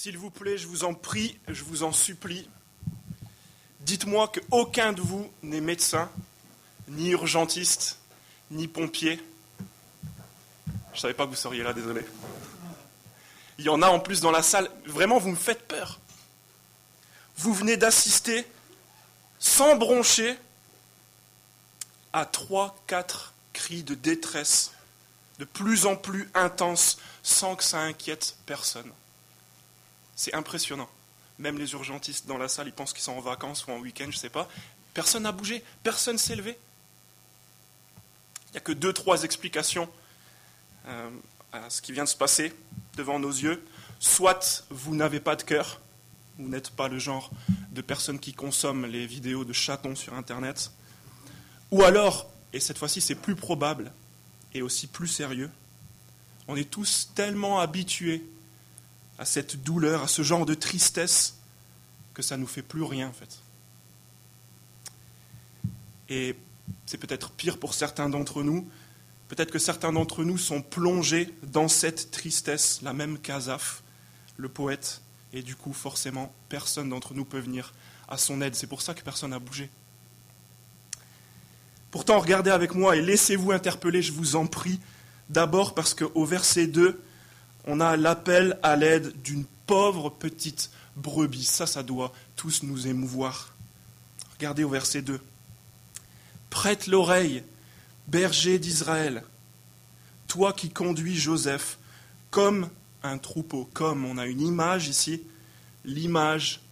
S'il vous plaît, je vous en prie, je vous en supplie, dites-moi qu'aucun de vous n'est médecin, ni urgentiste, ni pompier. Je ne savais pas que vous seriez là, désolé. Il y en a en plus dans la salle. Vraiment, vous me faites peur. Vous venez d'assister, sans broncher, à trois, quatre cris de détresse de plus en plus intenses sans que ça inquiète personne. C'est impressionnant. Même les urgentistes dans la salle, ils pensent qu'ils sont en vacances ou en week-end, je ne sais pas. Personne n'a bougé, personne ne s'est levé. Il n'y a que deux, trois explications euh, à ce qui vient de se passer devant nos yeux. Soit vous n'avez pas de cœur, vous n'êtes pas le genre de personne qui consomme les vidéos de chatons sur Internet. Ou alors, et cette fois-ci c'est plus probable et aussi plus sérieux, on est tous tellement habitués à cette douleur, à ce genre de tristesse, que ça ne nous fait plus rien en fait. Et c'est peut-être pire pour certains d'entre nous. Peut-être que certains d'entre nous sont plongés dans cette tristesse, la même qu'Azaf, le poète, et du coup, forcément, personne d'entre nous peut venir à son aide. C'est pour ça que personne n'a bougé. Pourtant, regardez avec moi et laissez-vous interpeller, je vous en prie. D'abord parce qu'au verset 2, on a l'appel à l'aide d'une pauvre petite brebis. Ça, ça doit tous nous émouvoir. Regardez au verset 2. Prête l'oreille, berger d'Israël, toi qui conduis Joseph comme un troupeau, comme on a une image ici, l'image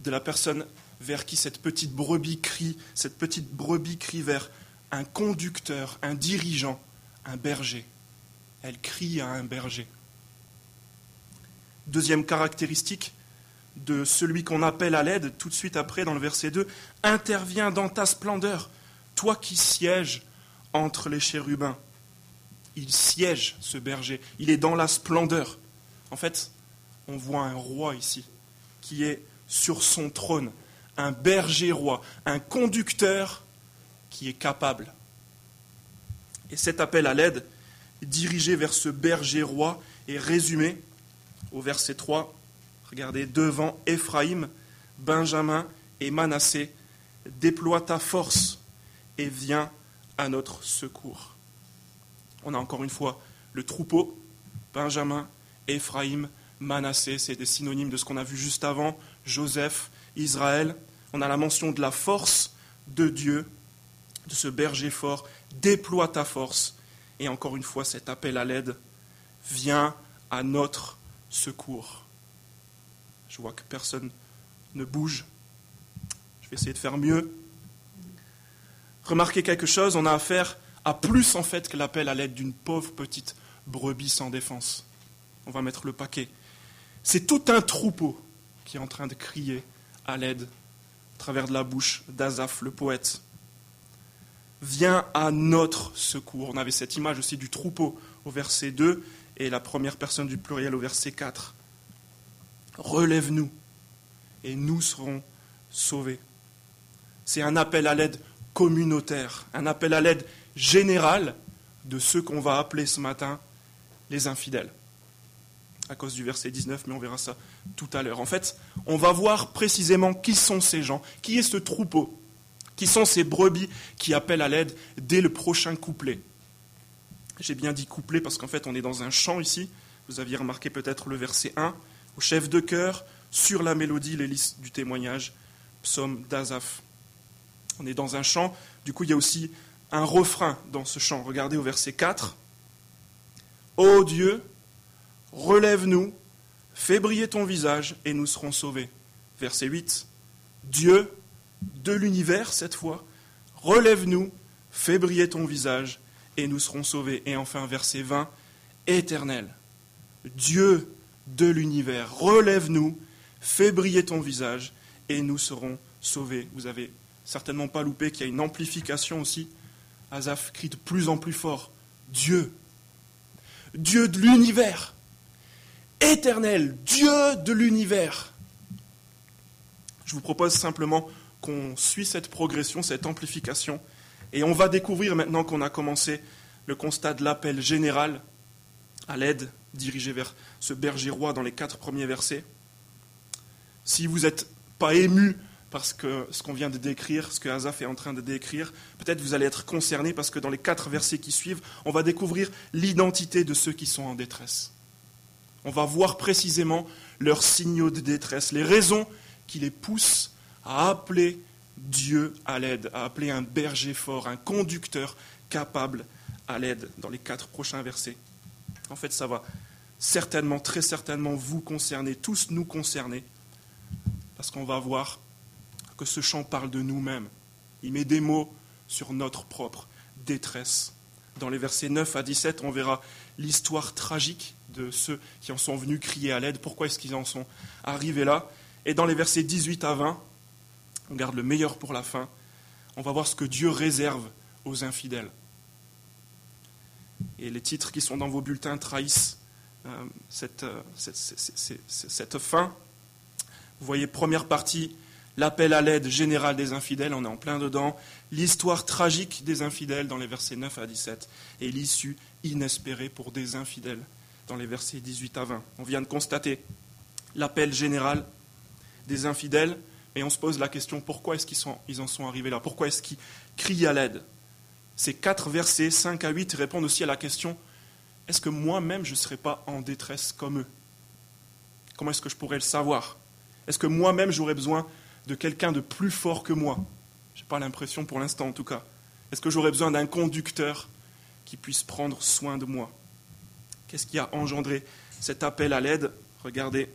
de la personne vers qui cette petite brebis crie, cette petite brebis crie vers un conducteur, un dirigeant, un berger. Elle crie à un berger. Deuxième caractéristique de celui qu'on appelle à l'aide, tout de suite après, dans le verset 2, intervient dans ta splendeur, toi qui sièges entre les chérubins. Il siège, ce berger, il est dans la splendeur. En fait, on voit un roi ici, qui est sur son trône, un berger roi, un conducteur qui est capable. Et cet appel à l'aide, dirigé vers ce berger roi, est résumé au verset 3. Regardez, devant Éphraïm, Benjamin et Manassé, déploie ta force et viens à notre secours. On a encore une fois le troupeau, Benjamin, Éphraïm, Manassé, c'est des synonymes de ce qu'on a vu juste avant, Joseph, Israël. On a la mention de la force de Dieu, de ce berger fort, déploie ta force. Et encore une fois, cet appel à l'aide, viens à notre secours. Je vois que personne ne bouge. Je vais essayer de faire mieux. Remarquez quelque chose, on a affaire à plus en fait que l'appel à l'aide d'une pauvre petite brebis sans défense. On va mettre le paquet. C'est tout un troupeau qui est en train de crier à l'aide à travers de la bouche d'Azaph, le poète. Viens à notre secours. On avait cette image aussi du troupeau au verset 2 et la première personne du pluriel au verset 4. Relève-nous et nous serons sauvés. C'est un appel à l'aide communautaire, un appel à l'aide général de ceux qu'on va appeler ce matin les infidèles à cause du verset 19, mais on verra ça tout à l'heure. En fait, on va voir précisément qui sont ces gens, qui est ce troupeau, qui sont ces brebis qui appellent à l'aide dès le prochain couplet. J'ai bien dit couplet parce qu'en fait, on est dans un chant ici. Vous aviez remarqué peut-être le verset 1, au chef de chœur, sur la mélodie, l'hélice du témoignage, psaume d'Azaph. On est dans un chant, du coup, il y a aussi un refrain dans ce chant. Regardez au verset 4. Ô Dieu, Relève-nous, fais briller ton visage et nous serons sauvés. Verset 8. Dieu de l'univers, cette fois, relève-nous, fais briller ton visage et nous serons sauvés. Et enfin, verset 20. Éternel, Dieu de l'univers, relève-nous, fais briller ton visage et nous serons sauvés. Vous avez certainement pas loupé qu'il y a une amplification aussi. Azaf crie de plus en plus fort. Dieu, Dieu de l'univers, éternel, Dieu de l'univers. Je vous propose simplement qu'on suit cette progression, cette amplification, et on va découvrir maintenant qu'on a commencé le constat de l'appel général à l'aide dirigé vers ce berger roi dans les quatre premiers versets. Si vous n'êtes pas ému parce que ce qu'on vient de décrire, ce que Azaf est en train de décrire, peut-être vous allez être concerné parce que dans les quatre versets qui suivent, on va découvrir l'identité de ceux qui sont en détresse. On va voir précisément leurs signaux de détresse, les raisons qui les poussent à appeler Dieu à l'aide, à appeler un berger fort, un conducteur capable à l'aide dans les quatre prochains versets. En fait, ça va certainement, très certainement vous concerner, tous nous concerner, parce qu'on va voir que ce chant parle de nous-mêmes. Il met des mots sur notre propre détresse. Dans les versets 9 à 17, on verra l'histoire tragique de ceux qui en sont venus crier à l'aide. Pourquoi est-ce qu'ils en sont arrivés là? Et dans les versets 18 à 20, on garde le meilleur pour la fin. On va voir ce que Dieu réserve aux infidèles. Et les titres qui sont dans vos bulletins trahissent euh, euh, cette, fin. Vous voyez, première partie, l'appel à l'aide générale des infidèles, on est en plein dedans, l'histoire tragique des infidèles dans les versets 9 à 17, et l'issue inespérée pour des infidèles dans les versets 18 à 20. On vient de constater l'appel général des infidèles, et on se pose la question pourquoi est-ce qu'ils ils en sont arrivés là? Pourquoi est-ce qu'ils crient à l'aide? Ces quatre versets, 5 à 8, répondent aussi à la question est-ce que moi-même je ne serais pas en détresse comme eux? Comment est-ce que je pourrais le savoir? Est-ce que moi-même j'aurais besoin de quelqu'un de plus fort que moi? Je n'ai pas l'impression pour l'instant en tout cas. Est-ce que j'aurais besoin d'un conducteur qui puisse prendre soin de moi? Qu'est-ce qui a engendré cet appel à l'aide? Regardez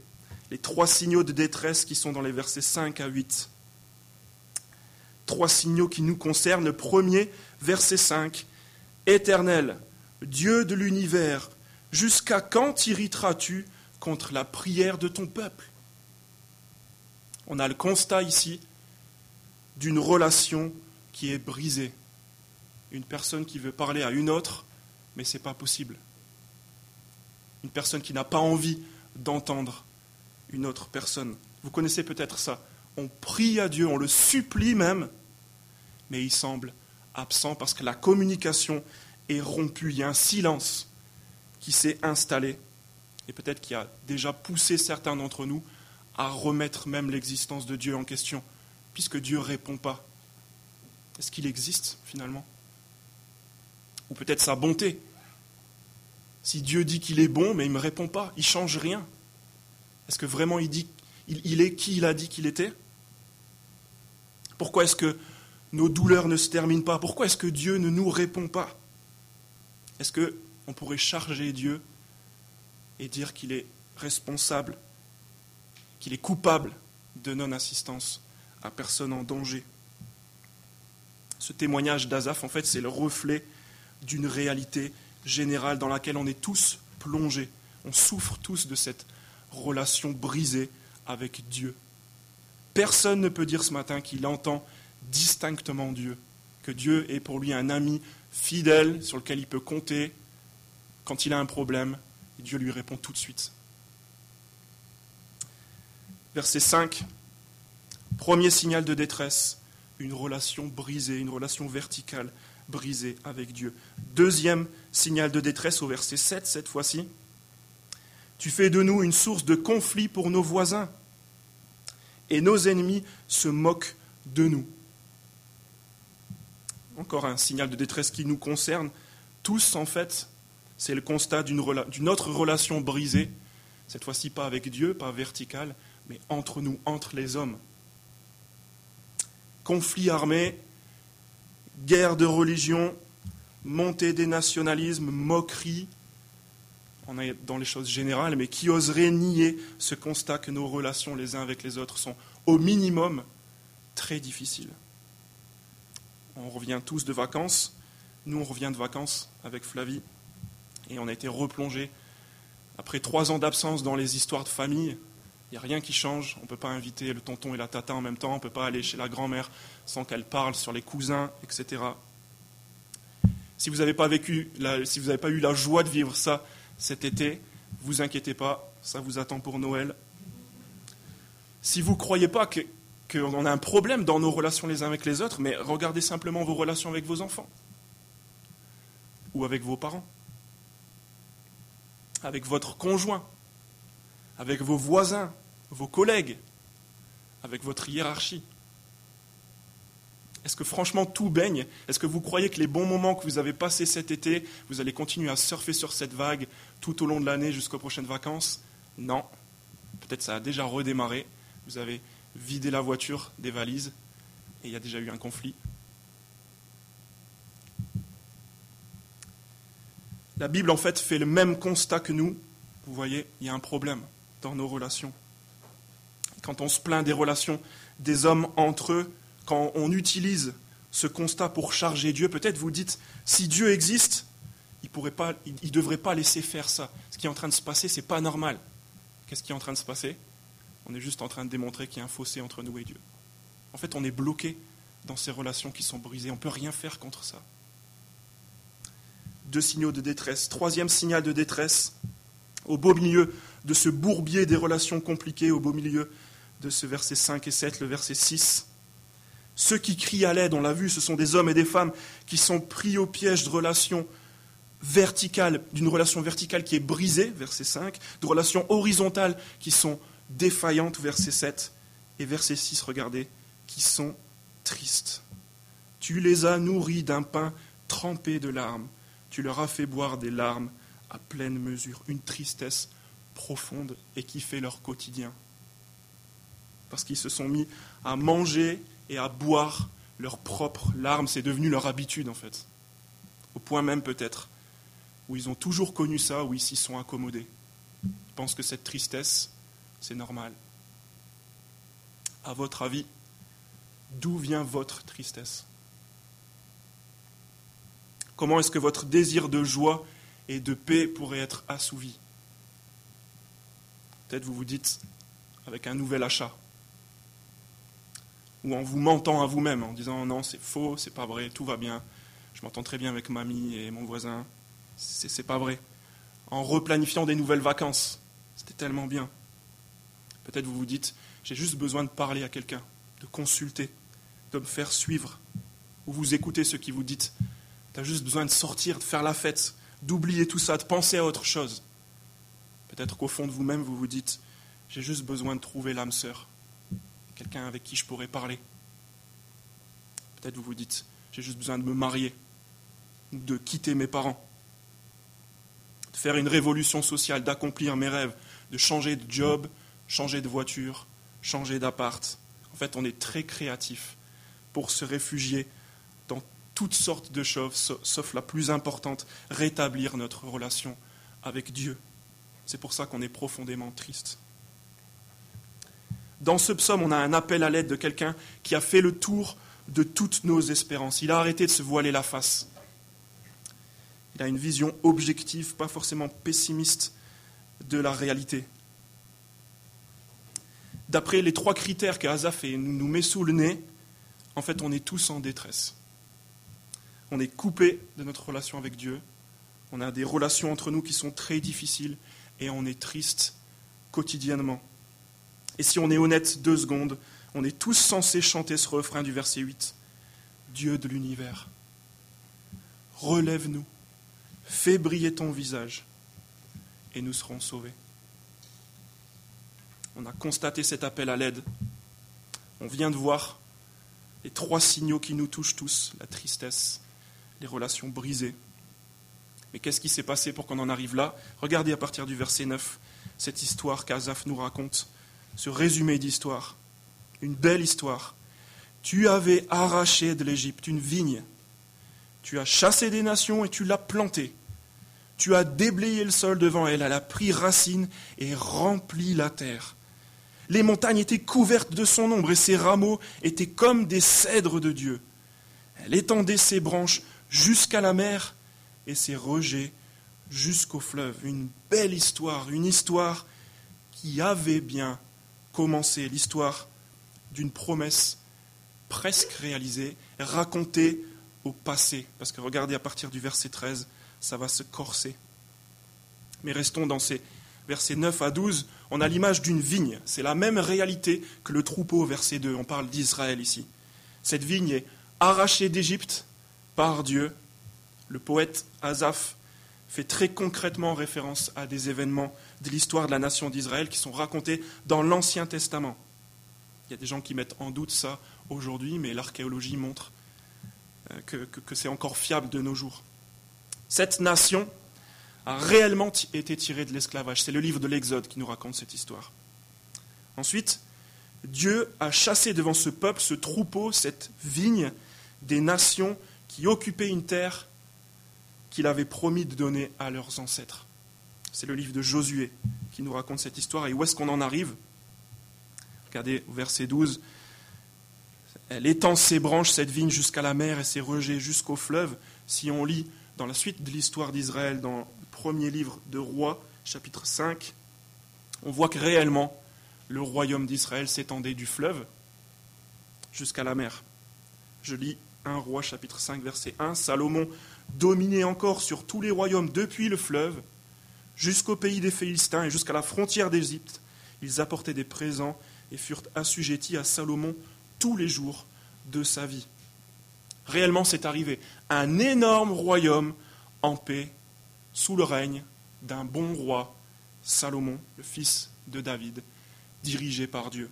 les trois signaux de détresse qui sont dans les versets 5 à 8. Trois signaux qui nous concernent. Le premier, verset 5. Éternel, Dieu de l'univers, jusqu'à quand irriteras-tu contre la prière de ton peuple? On a le constat ici d'une relation qui est brisée. Une personne qui veut parler à une autre, mais ce n'est pas possible. Une personne qui n'a pas envie d'entendre une autre personne. Vous connaissez peut-être ça. On prie à Dieu, on le supplie même, mais il semble absent parce que la communication est rompue. Il y a un silence qui s'est installé et peut-être qui a déjà poussé certains d'entre nous à remettre même l'existence de Dieu en question, puisque Dieu ne répond pas. Est-ce qu'il existe finalement? Ou peut-être sa bonté? Si Dieu dit qu'il est bon, mais il ne me répond pas, il ne change rien. Est-ce que vraiment il, dit, il, est qui il a dit qu'il était? Pourquoi est-ce que nos douleurs ne se terminent pas? Pourquoi est-ce que Dieu ne nous répond pas? Est-ce qu'on pourrait charger Dieu et dire qu'il est responsable, qu'il est coupable de non-assistance à personne en danger? Ce témoignage d'Azaph, en fait, c'est le reflet d'une réalité générale dans laquelle on est tous plongés. On souffre tous de cette relation brisée avec Dieu. Personne ne peut dire ce matin qu'il entend distinctement Dieu, que Dieu est pour lui un ami fidèle sur lequel il peut compter quand il a un problème, et Dieu lui répond tout de suite. Verset 5, premier signal de détresse, une relation brisée, une relation verticale brisée avec Dieu. Deuxième signal de détresse au verset 7 cette fois-ci, tu fais de nous une source de conflit pour nos voisins. Et nos ennemis se moquent de nous. Encore un signal de détresse qui nous concerne. Tous, en fait, c'est le constat d'une autre relation brisée, cette fois-ci pas avec Dieu, pas verticale, mais entre nous, entre les hommes. Conflit armé, guerre de religion, montée des nationalismes, moquerie, on est dans les choses générales, mais qui oserait nier ce constat que nos relations les uns avec les autres sont au minimum très difficiles On revient tous de vacances, nous on revient de vacances avec Flavie, et on a été replongé après trois ans d'absence dans les histoires de famille. Il n'y a rien qui change, on ne peut pas inviter le tonton et la tata en même temps, on ne peut pas aller chez la grand-mère sans qu'elle parle sur les cousins, etc. Si vous n'avez pas vécu, si vous n'avez pas eu la joie de vivre ça cet été, vous inquiétez pas, ça vous attend pour Noël. Si vous ne croyez pas qu'on a un problème dans nos relations les uns avec les autres, mais regardez simplement vos relations avec vos enfants ou avec vos parents. avec votre conjoint, avec vos voisins, vos collègues, avec votre hiérarchie Est-ce que franchement tout baigne? Est-ce que vous croyez que les bons moments que vous avez passés cet été, vous allez continuer à surfer sur cette vague tout au long de l'année jusqu'aux prochaines vacances? Non. Peut-être ça a déjà redémarré. Vous avez vidé la voiture des valises et il y a déjà eu un conflit. La Bible, en fait, fait le même constat que nous. Vous voyez, il y a un problème dans nos relations. Quand on se plaint des relations des hommes entre eux, quand on utilise ce constat pour charger Dieu, peut-être vous dites, si Dieu existe, il ne devrait pas laisser faire ça. Ce qui est en train de se passer, ce n'est pas normal. Qu'est-ce qui est en train de se passer? On est juste en train de démontrer qu'il y a un fossé entre nous et Dieu. En fait, on est bloqué dans ces relations qui sont brisées. On ne peut rien faire contre ça. Deux signaux de détresse. Troisième signal de détresse, au beau milieu de ce bourbier des relations compliquées, au beau milieu de ce verset 5 et 7, le verset 6. Ceux qui crient à l'aide, on l'a vu, ce sont des hommes et des femmes qui sont pris au piège de relations verticales, d'une relation verticale qui est brisée, verset 5, de relations horizontales qui sont défaillantes, verset 7, et verset 6, regardez, qui sont tristes. Tu les as nourris d'un pain trempé de larmes, tu leur as fait boire des larmes à pleine mesure, une tristesse profonde et qui fait leur quotidien. Parce qu'ils se sont mis à manger et à boire leurs propres larmes, c'est devenu leur habitude en fait. Au point même peut-être où ils ont toujours connu ça, où ils s'y sont accommodés. Ils pensent que cette tristesse, c'est normal. À votre avis, d'où vient votre tristesse? Comment est-ce que votre désir de joie et de paix pourrait être assouvi? Peut-être vous vous dites avec un nouvel achat, ou en vous mentant à vous-même, en disant non, c'est faux, c'est pas vrai, tout va bien, je m'entends très bien avec mamie et mon voisin, c'est pas vrai. En replanifiant des nouvelles vacances, c'était tellement bien. Peut-être vous vous dites, j'ai juste besoin de parler à quelqu'un, de consulter, de me faire suivre, ou vous écoutez ce qui vous dites. Tu as juste besoin de sortir, de faire la fête, d'oublier tout ça, de penser à autre chose. Peut-être qu'au fond de vous-même, vous vous dites, j'ai juste besoin de trouver l'âme sœur, quelqu'un avec qui je pourrais parler. Peut-être vous vous dites, j'ai juste besoin de me marier, de quitter mes parents, de faire une révolution sociale, d'accomplir mes rêves, de changer de job, changer de voiture, changer d'appart. En fait, on est très créatif pour se réfugier dans toutes sortes de choses, sauf la plus importante, rétablir notre relation avec Dieu. C'est pour ça qu'on est profondément triste. Dans ce psaume, on a un appel à l'aide de quelqu'un qui a fait le tour de toutes nos espérances. Il a arrêté de se voiler la face. Il a une vision objective, pas forcément pessimiste de la réalité. D'après les trois critères qu'Azaf nous met sous le nez, en fait, on est tous en détresse. On est coupé de notre relation avec Dieu. On a des relations entre nous qui sont très difficiles et on est triste quotidiennement. Et si on est honnête deux secondes, on est tous censés chanter ce refrain du verset 8. Dieu de l'univers, relève-nous, fais briller ton visage, et nous serons sauvés. On a constaté cet appel à l'aide. On vient de voir les trois signaux qui nous touchent tous, la tristesse, les relations brisées. Mais qu'est-ce qui s'est passé pour qu'on en arrive là? Regardez à partir du verset 9 cette histoire qu'Azaf nous raconte ce résumé d'histoire, une belle histoire. Tu avais arraché de l'Égypte une vigne, tu as chassé des nations et tu l'as plantée. Tu as déblayé le sol devant elle, elle a pris racine et rempli la terre. Les montagnes étaient couvertes de son ombre et ses rameaux étaient comme des cèdres de Dieu. Elle étendait ses branches jusqu'à la mer et ses rejets jusqu'au fleuve. Une belle histoire, une histoire qui avait bien commencer l'histoire d'une promesse presque réalisée, racontée au passé. Parce que regardez, à partir du verset 13, ça va se corser. Mais restons dans ces versets 9 à 12. On a l'image d'une vigne. C'est la même réalité que le troupeau, verset 2. On parle d'Israël ici. Cette vigne est arrachée d'Égypte par Dieu. Le poète Asaph fait très concrètement référence à des événements de l'histoire de la nation d'Israël qui sont racontés dans l'Ancien Testament. Il y a des gens qui mettent en doute ça aujourd'hui, mais l'archéologie montre euh, que c'est encore fiable de nos jours. Cette nation a réellement été tirée de l'esclavage. C'est le livre de l'Exode qui nous raconte cette histoire. Ensuite, Dieu a chassé devant ce peuple, ce troupeau, cette vigne des nations qui occupaient une terre qu'il avait promis de donner à leurs ancêtres. C'est le livre de Josué qui nous raconte cette histoire. Et où est-ce qu'on en arrive Regardez au verset 12. Elle étend ses branches, cette vigne, jusqu'à la mer et ses rejets jusqu'au fleuve. Si on lit dans la suite de l'histoire d'Israël, dans le premier livre de Rois, chapitre 5, on voit que réellement, le royaume d'Israël s'étendait du fleuve jusqu'à la mer. Je lis 1 Roi chapitre 5 verset 1. Salomon dominait encore sur tous les royaumes depuis le fleuve jusqu'au pays des Philistins et jusqu'à la frontière d'Égypte. Ils apportaient des présents et furent assujettis à Salomon tous les jours de sa vie. Réellement, c'est arrivé. Un énorme royaume en paix sous le règne d'un bon roi, Salomon, le fils de David, dirigé par Dieu.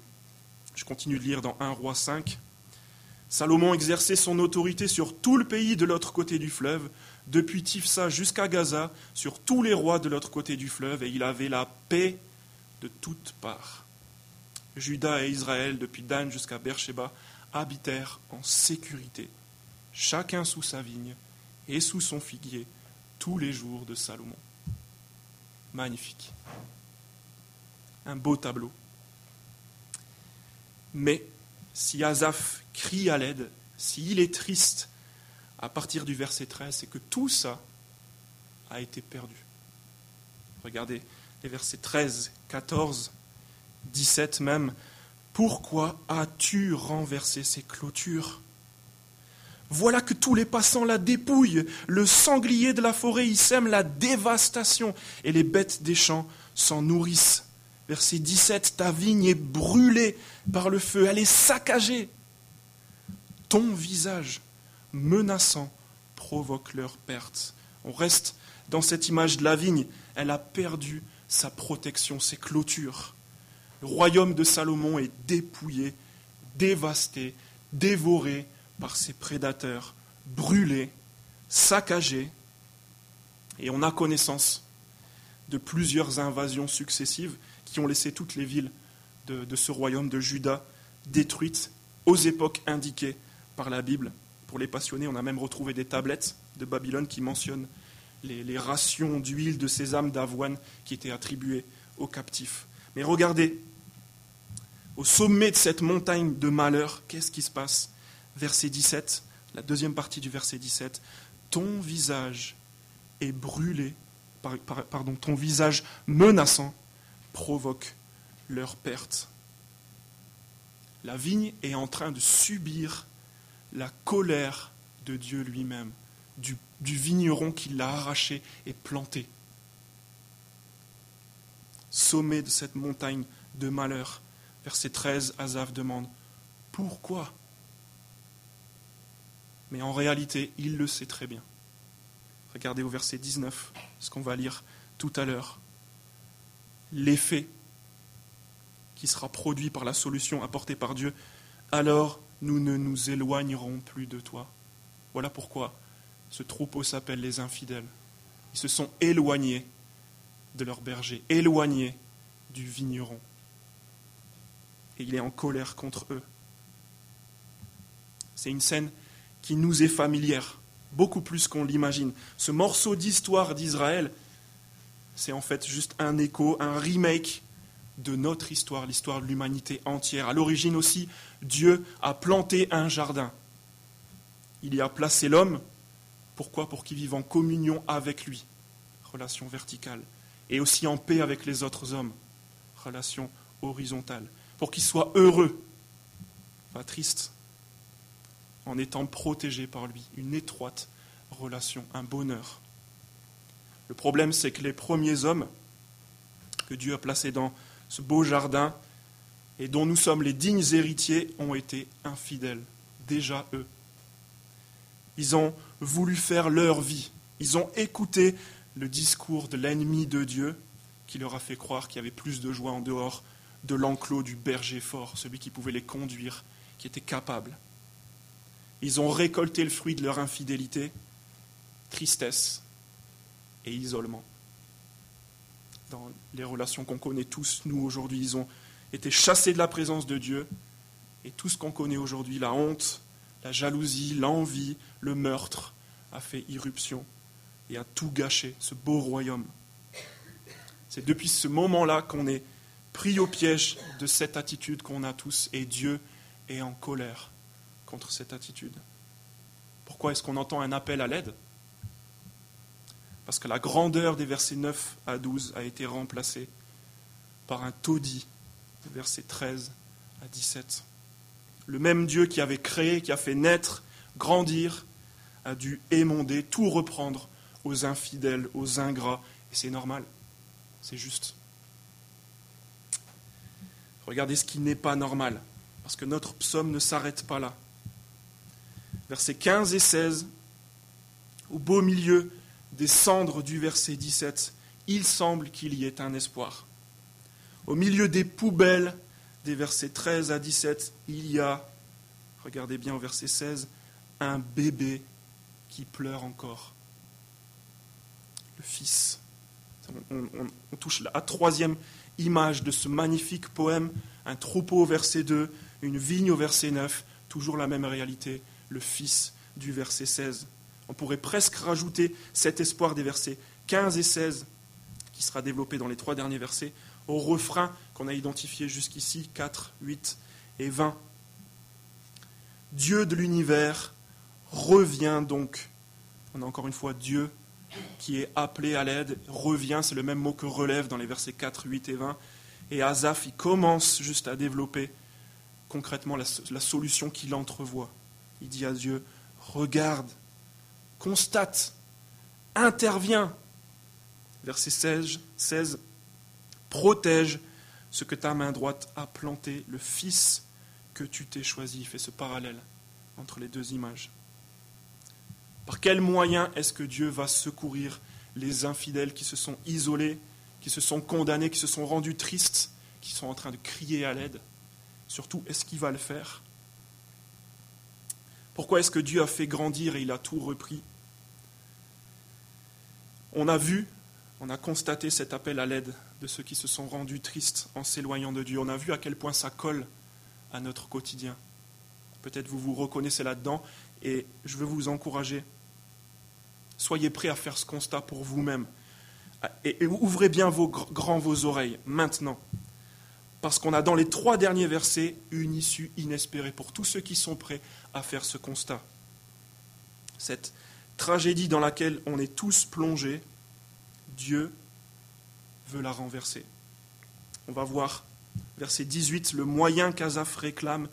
Je continue de lire dans 1 roi 5. Salomon exerçait son autorité sur tout le pays de l'autre côté du fleuve, depuis Tifsa jusqu'à Gaza, sur tous les rois de l'autre côté du fleuve, et il avait la paix de toutes parts. Juda et Israël, depuis Dan jusqu'à Beersheba, habitèrent en sécurité, chacun sous sa vigne et sous son figuier, tous les jours de Salomon. Magnifique. Un beau tableau. Mais si Azaph crie à l'aide, s'il est triste à partir du verset 13, c'est que tout ça a été perdu. Regardez les versets 13, 14, 17 même. Pourquoi as-tu renversé ces clôtures? Voilà que tous les passants la dépouillent, le sanglier de la forêt y sème la dévastation, et les bêtes des champs s'en nourrissent. Verset 17, ta vigne est brûlée par le feu, elle est saccagée. Ton visage menaçant provoque leur perte. On reste dans cette image de la vigne, elle a perdu sa protection, ses clôtures. Le royaume de Salomon est dépouillé, dévasté, dévoré par ses prédateurs, brûlé, saccagé. Et on a connaissance de plusieurs invasions successives qui ont laissé toutes les villes de, ce royaume de Juda détruites aux époques indiquées par la Bible. Pour les passionnés, on a même retrouvé des tablettes de Babylone qui mentionnent les, rations d'huile, de sésame, d'avoine qui étaient attribuées aux captifs. Mais regardez, au sommet de cette montagne de malheur, qu'est-ce qui se passe? Verset 17, la deuxième partie du verset 17. Ton visage est brûlé, pardon, ton visage menaçant provoque leur perte. La vigne est en train de subir la colère de Dieu lui-même, du, vigneron qui l'a arraché et planté. Sommet de cette montagne de malheur, verset 13, Azaf demande Pourquoi? Mais en réalité, il le sait très bien. Regardez au verset 19, ce qu'on va lire tout à l'heure l'effet qui sera produit par la solution apportée par Dieu, alors nous ne nous éloignerons plus de toi. Voilà pourquoi ce troupeau s'appelle les infidèles. Ils se sont éloignés de leur berger, éloignés du vigneron. Et il est en colère contre eux. C'est une scène qui nous est familière, beaucoup plus qu'on l'imagine. Ce morceau d'histoire d'Israël, c'est en fait juste un écho, un remake de notre histoire, l'histoire de l'humanité entière. À l'origine aussi, Dieu a planté un jardin. Il y a placé l'homme. Pourquoi? Pour qu'il vive en communion avec lui, relation verticale, et aussi en paix avec les autres hommes, relation horizontale, pour qu'il soit heureux, pas triste, en étant protégé par lui, une étroite relation, un bonheur. Le problème, c'est que les premiers hommes que Dieu a placés dans ce beau jardin et dont nous sommes les dignes héritiers ont été infidèles, déjà eux. Ils ont voulu faire leur vie, ils ont écouté le discours de l'ennemi de Dieu qui leur a fait croire qu'il y avait plus de joie en dehors de l'enclos du berger fort, celui qui pouvait les conduire, qui était capable. Ils ont récolté le fruit de leur infidélité, tristesse et isolement. Dans les relations qu'on connaît tous, nous, aujourd'hui, ils ont été chassés de la présence de Dieu, et tout ce qu'on connaît aujourd'hui, la honte, la jalousie, l'envie, le meurtre, a fait irruption et a tout gâché, ce beau royaume. C'est depuis ce moment-là qu'on est pris au piège de cette attitude qu'on a tous, et Dieu est en colère contre cette attitude. Pourquoi est-ce qu'on entend un appel à l'aide? Parce que la grandeur des versets 9 à 12 a été remplacée par un taudis, versets 13 à 17. Le même Dieu qui avait créé, qui a fait naître, grandir, a dû émonder, tout reprendre aux infidèles, aux ingrats, et c'est normal, c'est juste. Regardez ce qui n'est pas normal, parce que notre psaume ne s'arrête pas là. Versets 15 et 16, au beau milieu des cendres du verset 17, il semble qu'il y ait un espoir. Au milieu des poubelles des versets 13 à 17, il y a, regardez bien au verset 16, un bébé qui pleure encore. Le Fils. On, touche la troisième image de ce magnifique poème, un troupeau au verset 2, une vigne au verset 9, toujours la même réalité, le Fils du verset 16. On pourrait presque rajouter cet espoir des versets 15 et 16, qui sera développé dans les trois derniers versets, au refrain qu'on a identifié jusqu'ici, 4, 8 et 20. Dieu de l'univers revient donc. On a encore une fois Dieu qui est appelé à l'aide, revient, c'est le même mot que relève dans les versets 4, 8 et 20. Et Azaph, il commence juste à développer concrètement la, la solution qu'il entrevoit. Il dit à Dieu, regarde, constate, interviens. Verset 16, 16 protège ce que ta main droite a planté, le Fils que tu t'es choisi. Il fait ce parallèle entre les deux images. Par quel moyen est-ce que Dieu va secourir les infidèles qui se sont isolés, qui se sont condamnés, qui se sont rendus tristes, qui sont en train de crier à l'aide? Surtout, est-ce qu'il va le faire? Pourquoi est-ce que Dieu a fait grandir et il a tout repris? On a vu, on a constaté cet appel à l'aide de ceux qui se sont rendus tristes en s'éloignant de Dieu. On a vu à quel point ça colle à notre quotidien. Peut-être vous vous reconnaissez là-dedans et je veux vous encourager. Soyez prêts à faire ce constat pour vous-même. Et, ouvrez bien vos, grands vos oreilles maintenant. Parce qu'on a dans les trois derniers versets une issue inespérée pour tous ceux qui sont prêts à faire ce constat. Cette tragédie dans laquelle on est tous plongés, Dieu veut la renverser. On va voir, verset 18, le moyen qu'Azaph réclame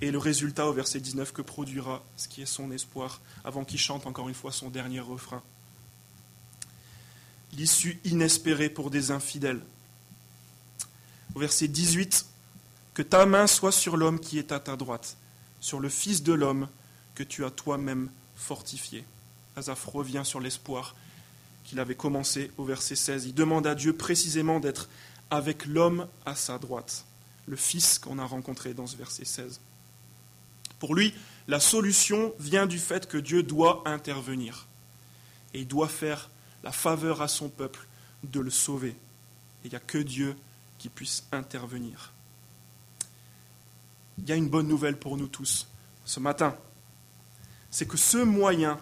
et le résultat au verset 19 que produira ce qui est son espoir avant qu'il chante encore une fois son dernier refrain. L'issue inespérée pour des infidèles. Au verset 18, que ta main soit sur l'homme qui est à ta droite, sur le Fils de l'homme que tu as toi-même fortifié. Azaph revient sur l'espoir qu'il avait commencé au verset 16. Il demande à Dieu précisément d'être avec l'homme à sa droite, le Fils qu'on a rencontré dans ce verset 16. Pour lui, la solution vient du fait que Dieu doit intervenir et il doit faire la faveur à son peuple de le sauver. Il n'y a que Dieu intervenir. Il y a une bonne nouvelle pour nous tous ce matin. C'est que ce moyen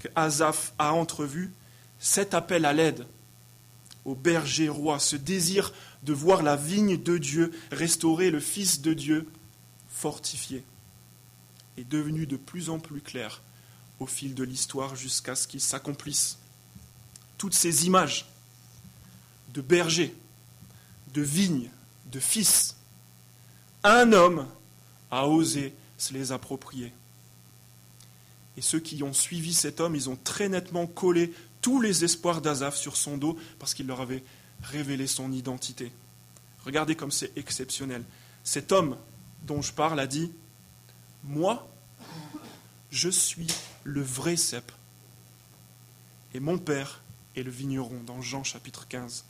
que Azaph a entrevu, cet appel à l'aide au berger roi, ce désir de voir la vigne de Dieu restaurer, le Fils de Dieu fortifié, est devenu de plus en plus clair au fil de l'histoire jusqu'à ce qu'il s'accomplisse. Toutes ces images de berger, de vigne, de fils, un homme a osé se les approprier. Et ceux qui ont suivi cet homme, ils ont très nettement collé tous les espoirs d'Azaph sur son dos parce qu'il leur avait révélé son identité. Regardez comme c'est exceptionnel. Cet homme dont je parle a dit Moi, je suis le vrai cep. Et mon père et le vigneron dans Jean chapitre 15,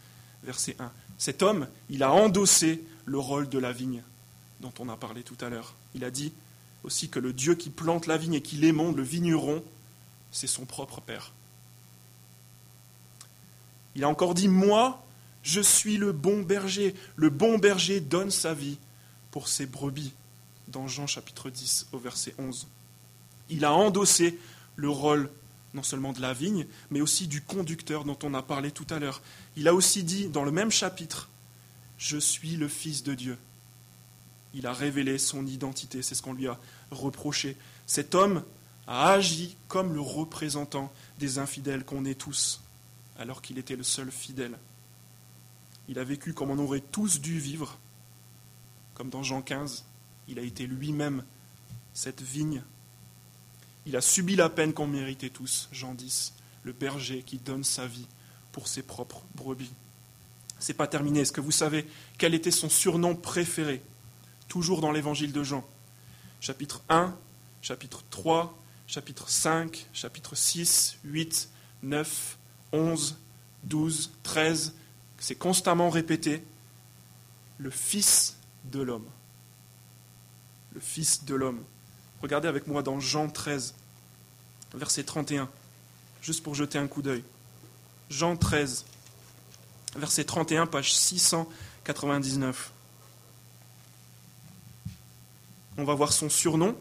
verset 1. Cet homme, il a endossé le rôle de la vigne dont on a parlé tout à l'heure. Il a dit aussi que le Dieu qui plante la vigne et qui l'émonde, le vigneron, c'est son propre Père. Il a encore dit, moi, je suis le bon berger. Le bon berger donne sa vie pour ses brebis, dans Jean chapitre 10 au verset 11. Il a endossé le rôle non seulement de la vigne, mais aussi du conducteur dont on a parlé tout à l'heure. Il a aussi dit dans le même chapitre, Je suis le Fils de Dieu. Il a révélé son identité, c'est ce qu'on lui a reproché. Cet homme a agi comme le représentant des infidèles qu'on est tous, alors qu'il était le seul fidèle. Il a vécu comme on aurait tous dû vivre, comme dans Jean 15, il a été lui-même cette vigne il a subi la peine qu'on méritait tous, Jean 10, le berger qui donne sa vie pour ses propres brebis. C'est pas terminé. Est-ce que vous savez quel était son surnom préféré? Toujours dans l'évangile de Jean. Chapitre 1, chapitre 3, chapitre 5, chapitre 6, 8, 9, 11, 12, 13. C'est constamment répété. Le Fils de l'homme. Le Fils de l'homme. Regardez avec moi dans Jean 13, verset 31, juste pour jeter un coup d'œil. Jean 13, verset 31, page 699. On va voir son surnom.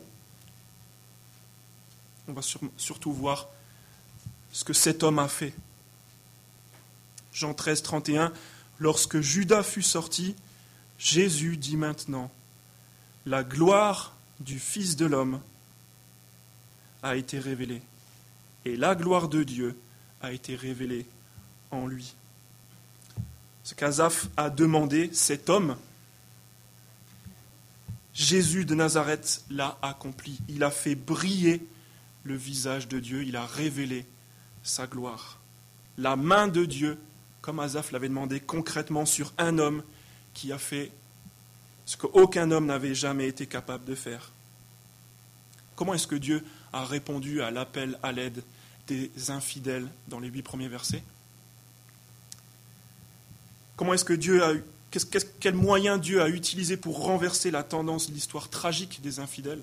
On va surtout voir ce que cet homme a fait. Jean 13, 31. Lorsque Judas fut sorti, Jésus dit maintenant La gloire du Fils de l'homme a été révélée, et la gloire de Dieu a été révélée en lui. Ce qu'Azaph a demandé, cet homme, Jésus de Nazareth l'a accompli. Il a fait briller le visage de Dieu, il a révélé sa gloire. La main de Dieu, comme Azaph l'avait demandé concrètement sur un homme qui a fait ce qu'aucun homme n'avait jamais été capable de faire. Comment est-ce que Dieu a répondu à l'appel à l'aide des infidèles dans les huit premiers versets? Comment est-ce que Dieu a eu, quel moyen Dieu a utilisé pour renverser la tendance de l'histoire tragique des infidèles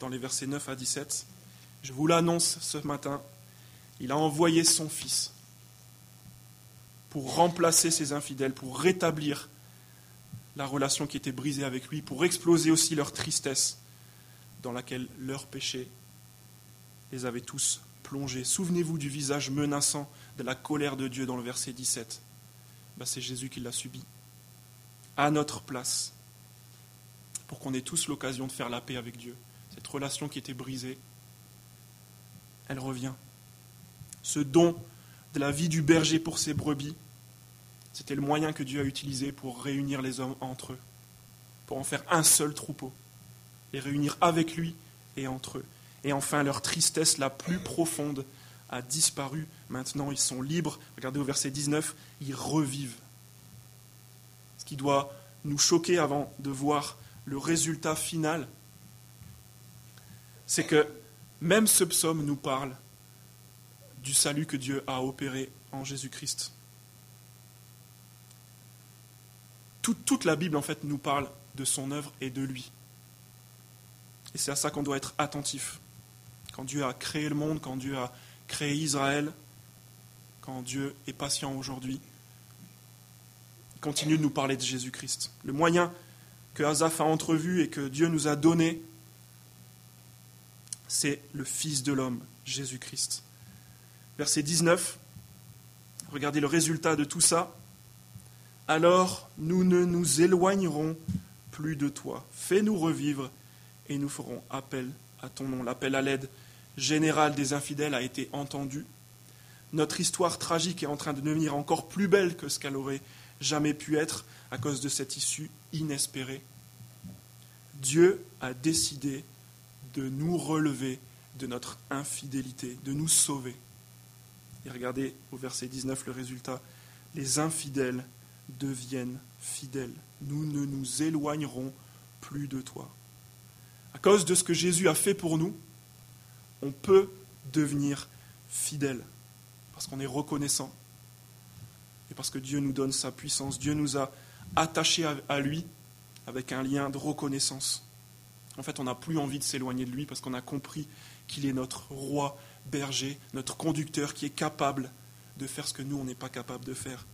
dans les versets 9 à 17 Je vous l'annonce ce matin, il a envoyé son Fils pour remplacer ces infidèles, pour rétablir la relation qui était brisée avec lui, pour exploser aussi leur tristesse dans laquelle leur péché les avait tous plongés. Souvenez-vous du visage menaçant de la colère de Dieu dans le verset 17. Ben, c'est Jésus qui l'a subi, à notre place, pour qu'on ait tous l'occasion de faire la paix avec Dieu. Cette relation qui était brisée, elle revient. Ce don de la vie du berger pour ses brebis, c'était le moyen que Dieu a utilisé pour réunir les hommes entre eux, pour en faire un seul troupeau, les réunir avec lui et entre eux. Et enfin, leur tristesse la plus profonde a disparu. Maintenant, ils sont libres. Regardez au verset 19, ils revivent. Ce qui doit nous choquer avant de voir le résultat final, c'est que même ce psaume nous parle du salut que Dieu a opéré en Jésus-Christ. Toute la Bible, en fait, nous parle de son œuvre et de lui. Et c'est à ça qu'on doit être attentif. Quand Dieu a créé le monde, quand Dieu a créé Israël, quand Dieu est patient aujourd'hui, continue de nous parler de Jésus-Christ. Le moyen que Azaph a entrevu et que Dieu nous a donné, c'est le Fils de l'homme, Jésus-Christ. Verset 19, regardez le résultat de tout ça alors nous ne nous éloignerons plus de toi. Fais-nous revivre et nous ferons appel à ton nom. L'appel à l'aide générale des infidèles a été entendu. Notre histoire tragique est en train de devenir encore plus belle que ce qu'elle aurait jamais pu être à cause de cette issue inespérée. Dieu a décidé de nous relever de notre infidélité, de nous sauver. Et regardez au verset 19 le résultat. Les infidèles deviennent fidèles. Nous ne nous éloignerons plus de toi. À cause de ce que Jésus a fait pour nous, on peut devenir fidèle parce qu'on est reconnaissant, et parce que Dieu nous donne sa puissance. Dieu nous a attachés à lui avec un lien de reconnaissance. En fait, on n'a plus envie de s'éloigner de lui parce qu'on a compris qu'il est notre roi berger, notre conducteur qui est capable de faire ce que nous, on n'est pas capable de faire.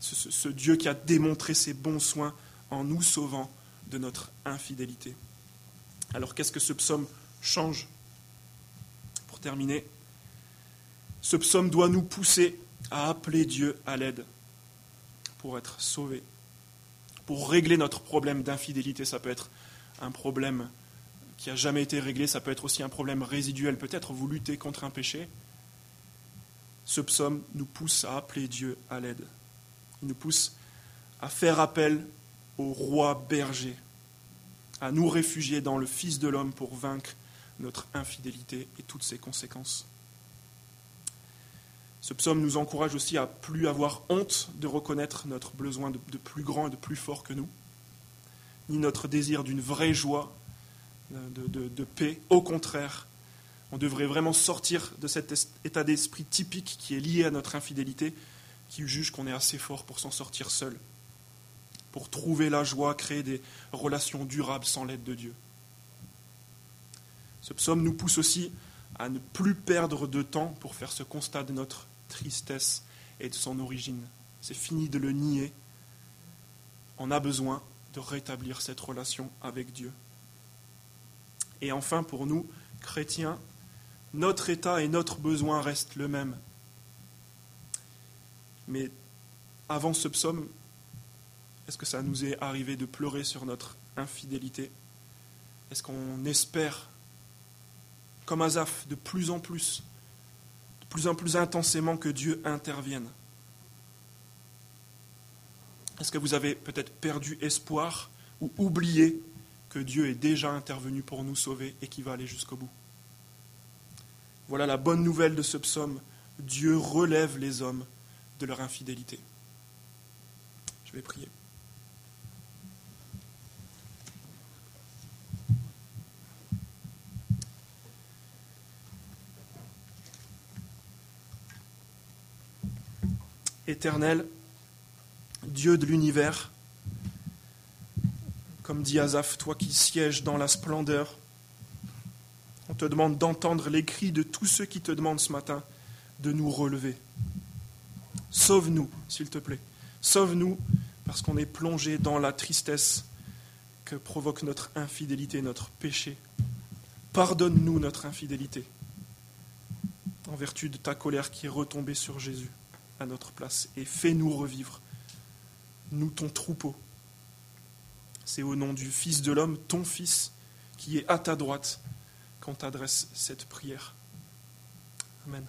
Ce, ce Dieu qui a démontré ses bons soins en nous sauvant de notre infidélité. Alors qu'est-ce que ce psaume change Pour terminer, ce psaume doit nous pousser à appeler Dieu à l'aide pour être sauvés. Pour régler notre problème d'infidélité, ça peut être un problème qui n'a jamais été réglé, ça peut être aussi un problème résiduel. Peut-être vous luttez contre un péché. Ce psaume nous pousse à appeler Dieu à l'aide. Il nous pousse à faire appel au roi berger, à nous réfugier dans le Fils de l'homme pour vaincre notre infidélité et toutes ses conséquences. Ce psaume nous encourage aussi à plus avoir honte de reconnaître notre besoin de, plus grand et de plus fort que nous, ni notre désir d'une vraie joie, de, de paix. Au contraire, on devrait vraiment sortir de cet état d'esprit typique qui est lié à notre infidélité, qui juge qu'on est assez fort pour s'en sortir seul, pour trouver la joie, créer des relations durables sans l'aide de Dieu. Ce psaume nous pousse aussi à ne plus perdre de temps pour faire ce constat de notre tristesse et de son origine. C'est fini de le nier. On a besoin de rétablir cette relation avec Dieu. Et enfin, pour nous, chrétiens, notre état et notre besoin restent le même. Mais avant ce psaume, est-ce que ça nous est arrivé de pleurer sur notre infidélité? Est-ce qu'on espère, comme Azaph, de plus en plus plus en plus intensément que Dieu intervienne? Est-ce que vous avez peut-être perdu espoir ou oublié que Dieu est déjà intervenu pour nous sauver et qui va aller jusqu'au bout? Voilà la bonne nouvelle de ce psaume. Dieu relève les hommes de leur infidélité. Je vais prier. éternel, Dieu de l'univers, comme dit Azaph, toi qui sièges dans la splendeur, te demande d'entendre les cris de tous ceux qui te demandent ce matin de nous relever. Sauve-nous, s'il te plaît. Sauve-nous parce qu'on est plongé dans la tristesse que provoque notre infidélité, notre péché. Pardonne-nous notre infidélité en vertu de ta colère qui est retombée sur Jésus à notre place et fais-nous revivre, nous ton troupeau. C'est au nom du Fils de l'homme, ton Fils, qui est à ta droite, qu'on t'adresse cette prière. Amen.